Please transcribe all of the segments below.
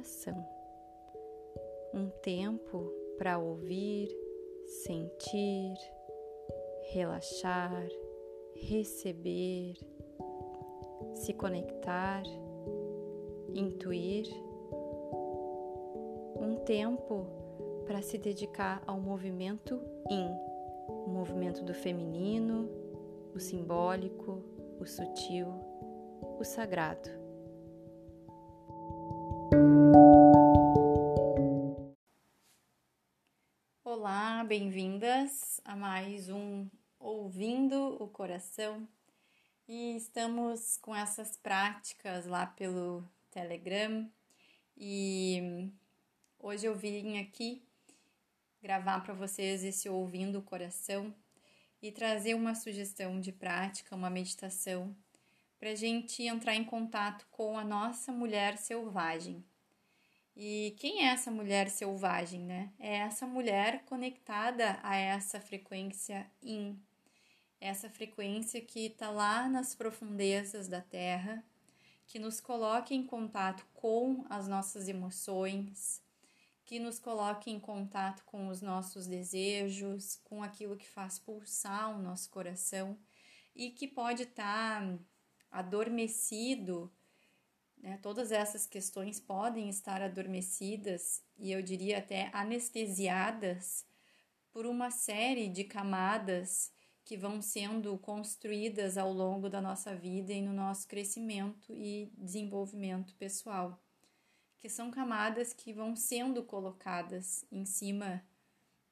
coração. Um tempo para ouvir, sentir, relaxar, receber, se conectar, intuir. Um tempo para se dedicar ao movimento Yin, o movimento do feminino, o simbólico, o sutil, o sagrado. Bem-vindas a mais um Ouvindo o Coração. E estamos com essas práticas lá pelo Telegram e hoje eu vim aqui gravar para vocês esse Ouvindo o Coração e trazer uma sugestão de prática, uma meditação, para a gente entrar em contato com a nossa mulher selvagem. E quem é essa mulher selvagem, né? É essa mulher conectada a essa frequência in, essa frequência que está lá nas profundezas da Terra, que nos coloca em contato com as nossas emoções, que nos coloque em contato com os nossos desejos, com aquilo que faz pulsar o nosso coração e que pode estar tá adormecido. Né? Todas essas questões podem estar adormecidas e eu diria até anestesiadas por uma série de camadas que vão sendo construídas ao longo da nossa vida e no nosso crescimento e desenvolvimento pessoal que são camadas que vão sendo colocadas em cima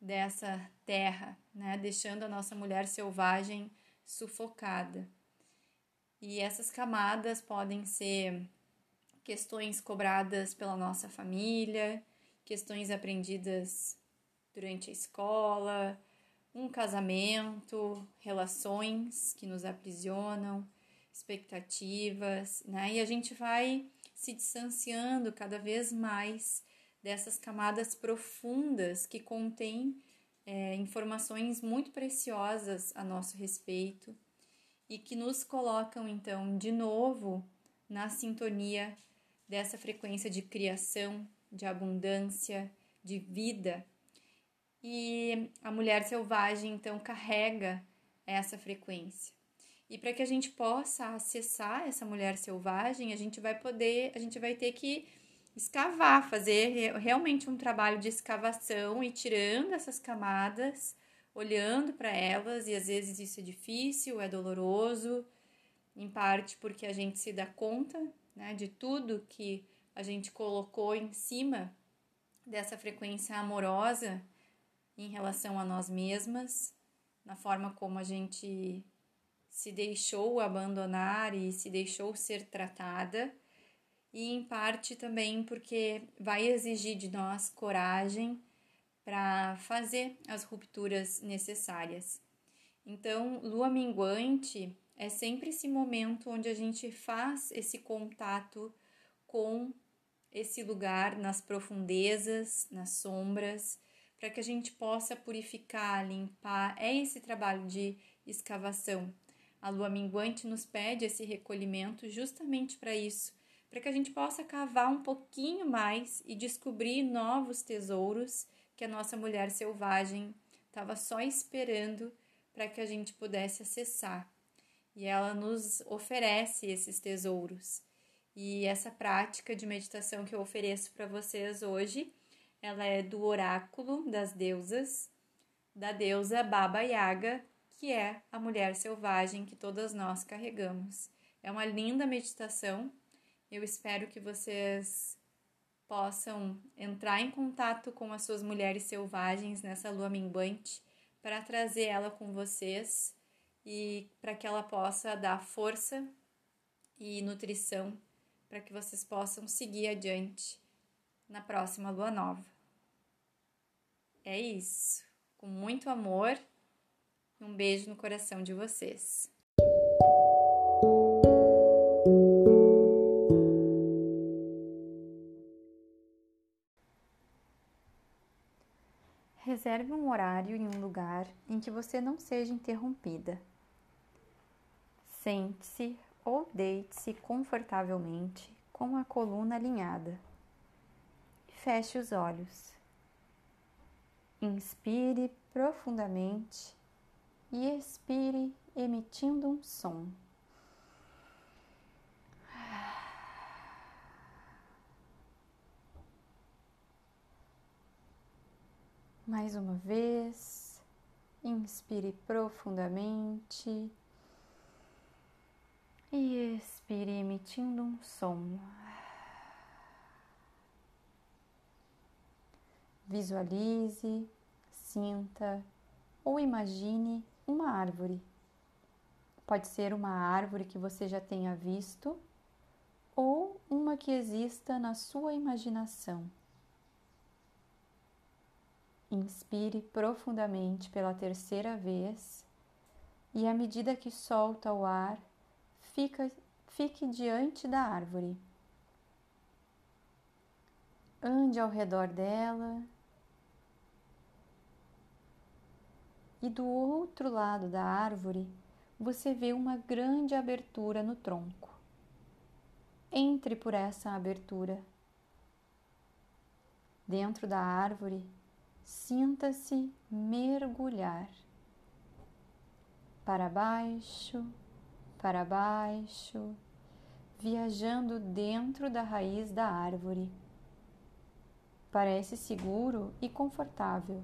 dessa terra, né, deixando a nossa mulher selvagem sufocada. E essas camadas podem ser questões cobradas pela nossa família, questões aprendidas durante a escola, um casamento, relações que nos aprisionam, expectativas, né? E a gente vai se distanciando cada vez mais dessas camadas profundas que contêm é, informações muito preciosas a nosso respeito e que nos colocam então de novo na sintonia dessa frequência de criação, de abundância, de vida. E a mulher selvagem então carrega essa frequência. E para que a gente possa acessar essa mulher selvagem, a gente vai poder, a gente vai ter que escavar, fazer realmente um trabalho de escavação e tirando essas camadas, olhando para elas, e às vezes isso é difícil, é doloroso, em parte porque a gente se dá conta né, de tudo que a gente colocou em cima dessa frequência amorosa em relação a nós mesmas, na forma como a gente se deixou abandonar e se deixou ser tratada, e em parte também porque vai exigir de nós coragem para fazer as rupturas necessárias. Então, lua minguante é sempre esse momento onde a gente faz esse contato com esse lugar nas profundezas, nas sombras, para que a gente possa purificar, limpar. É esse trabalho de escavação a lua minguante nos pede esse recolhimento justamente para isso, para que a gente possa cavar um pouquinho mais e descobrir novos tesouros que a nossa mulher selvagem estava só esperando para que a gente pudesse acessar. E ela nos oferece esses tesouros. E essa prática de meditação que eu ofereço para vocês hoje, ela é do oráculo das deusas, da deusa Baba Yaga, que é a mulher selvagem que todas nós carregamos. É uma linda meditação. Eu espero que vocês possam entrar em contato com as suas mulheres selvagens nessa lua minguante para trazer ela com vocês e para que ela possa dar força e nutrição para que vocês possam seguir adiante na próxima lua nova. É isso. Com muito amor um beijo no coração de vocês. Reserve um horário em um lugar em que você não seja interrompida. Sente-se ou deite-se confortavelmente com a coluna alinhada. feche os olhos. Inspire profundamente e expire emitindo um som. Mais uma vez, inspire profundamente e expire emitindo um som. Visualize, sinta ou imagine uma árvore. Pode ser uma árvore que você já tenha visto ou uma que exista na sua imaginação. Inspire profundamente pela terceira vez e, à medida que solta o ar, fica, fique diante da árvore. Ande ao redor dela e do outro lado da árvore você vê uma grande abertura no tronco. Entre por essa abertura. Dentro da árvore Sinta-se mergulhar para baixo, para baixo, viajando dentro da raiz da árvore. Parece seguro e confortável.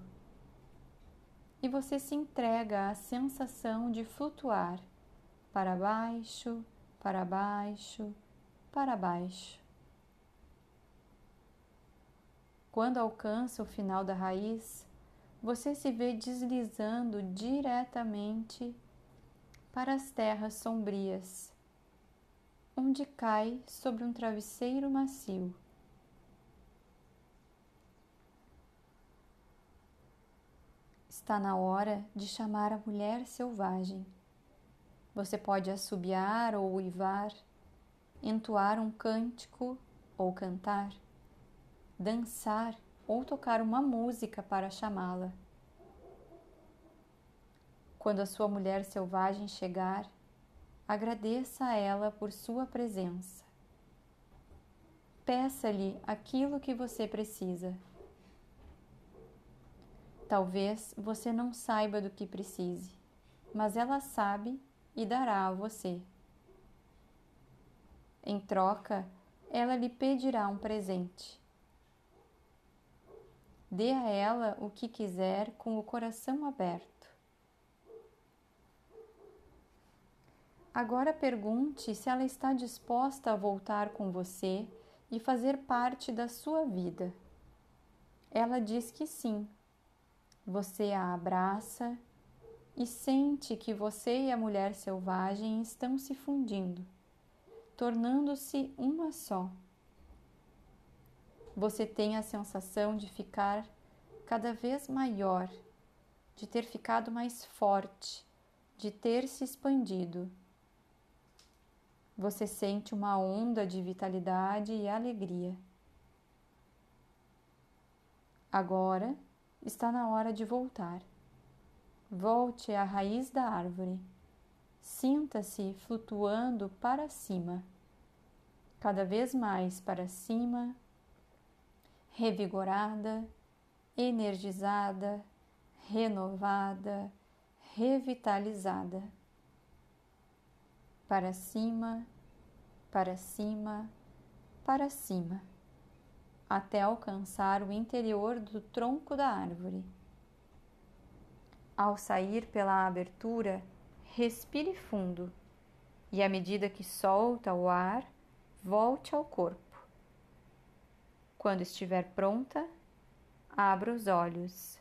E você se entrega à sensação de flutuar para baixo, para baixo, para baixo. Quando alcança o final da raiz, você se vê deslizando diretamente para as terras sombrias, onde cai sobre um travesseiro macio. Está na hora de chamar a mulher selvagem. Você pode assobiar ou uivar, entoar um cântico ou cantar dançar ou tocar uma música para chamá-la. Quando a sua mulher selvagem chegar, agradeça a ela por sua presença. Peça-lhe aquilo que você precisa. Talvez você não saiba do que precise, mas ela sabe e dará a você. Em troca, ela lhe pedirá um presente. Dê a ela o que quiser com o coração aberto. Agora pergunte se ela está disposta a voltar com você e fazer parte da sua vida. Ela diz que sim. Você a abraça e sente que você e a mulher selvagem estão se fundindo, tornando-se uma só você tem a sensação de ficar cada vez maior, de ter ficado mais forte, de ter se expandido. Você sente uma onda de vitalidade e alegria. Agora está na hora de voltar. Volte à raiz da árvore. Sinta-se flutuando para cima, cada vez mais para cima revigorada, energizada, renovada, revitalizada. Para cima, para cima, para cima, até alcançar o interior do tronco da árvore. Ao sair pela abertura, respire fundo e, à medida que solta o ar, volte ao corpo. Quando estiver pronta, abra os olhos.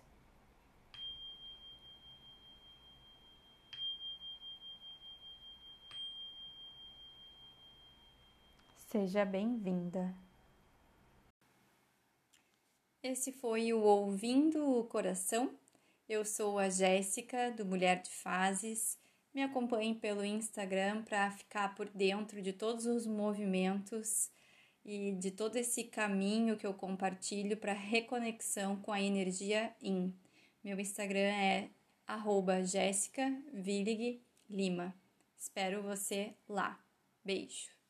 Seja bem-vinda. Esse foi o Ouvindo o Coração. Eu sou a Jéssica, do Mulher de Fases. Me acompanhe pelo Instagram para ficar por dentro de todos os movimentos e de todo esse caminho que eu compartilho para reconexão com a energia IN. Meu Instagram é Lima. Espero você lá. Beijo!